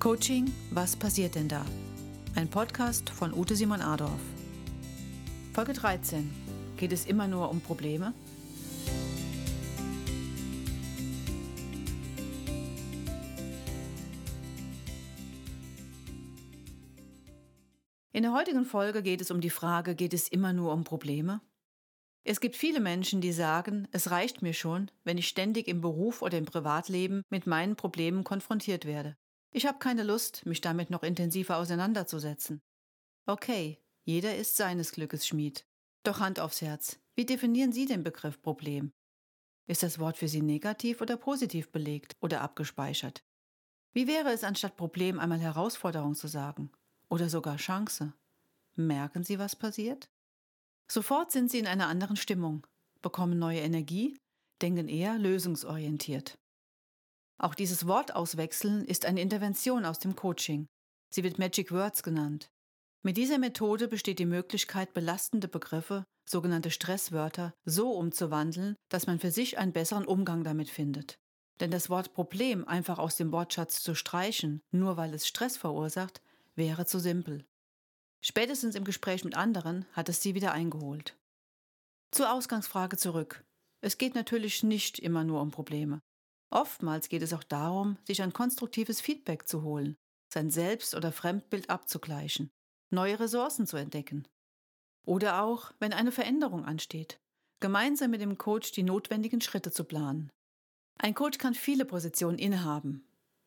Coaching, was passiert denn da? Ein Podcast von Ute Simon Adorf. Folge 13. Geht es immer nur um Probleme? In der heutigen Folge geht es um die Frage, geht es immer nur um Probleme? Es gibt viele Menschen, die sagen, es reicht mir schon, wenn ich ständig im Beruf oder im Privatleben mit meinen Problemen konfrontiert werde. Ich habe keine Lust, mich damit noch intensiver auseinanderzusetzen. Okay, jeder ist seines Glückes Schmied. Doch Hand aufs Herz, wie definieren Sie den Begriff Problem? Ist das Wort für Sie negativ oder positiv belegt oder abgespeichert? Wie wäre es anstatt Problem einmal Herausforderung zu sagen? Oder sogar Chance? Merken Sie, was passiert? Sofort sind Sie in einer anderen Stimmung, bekommen neue Energie, denken eher lösungsorientiert. Auch dieses Wort auswechseln ist eine Intervention aus dem Coaching. Sie wird Magic Words genannt. Mit dieser Methode besteht die Möglichkeit, belastende Begriffe, sogenannte Stresswörter, so umzuwandeln, dass man für sich einen besseren Umgang damit findet. Denn das Wort Problem einfach aus dem Wortschatz zu streichen, nur weil es Stress verursacht, wäre zu simpel. Spätestens im Gespräch mit anderen hat es sie wieder eingeholt. Zur Ausgangsfrage zurück. Es geht natürlich nicht immer nur um Probleme. Oftmals geht es auch darum, sich ein konstruktives Feedback zu holen, sein Selbst- oder Fremdbild abzugleichen, neue Ressourcen zu entdecken. Oder auch, wenn eine Veränderung ansteht, gemeinsam mit dem Coach die notwendigen Schritte zu planen. Ein Coach kann viele Positionen innehaben.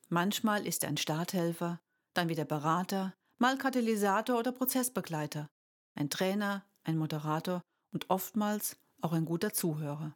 Manchmal ist er ein Starthelfer, dann wieder Berater, mal Katalysator oder Prozessbegleiter, ein Trainer, ein Moderator und oftmals auch ein guter Zuhörer.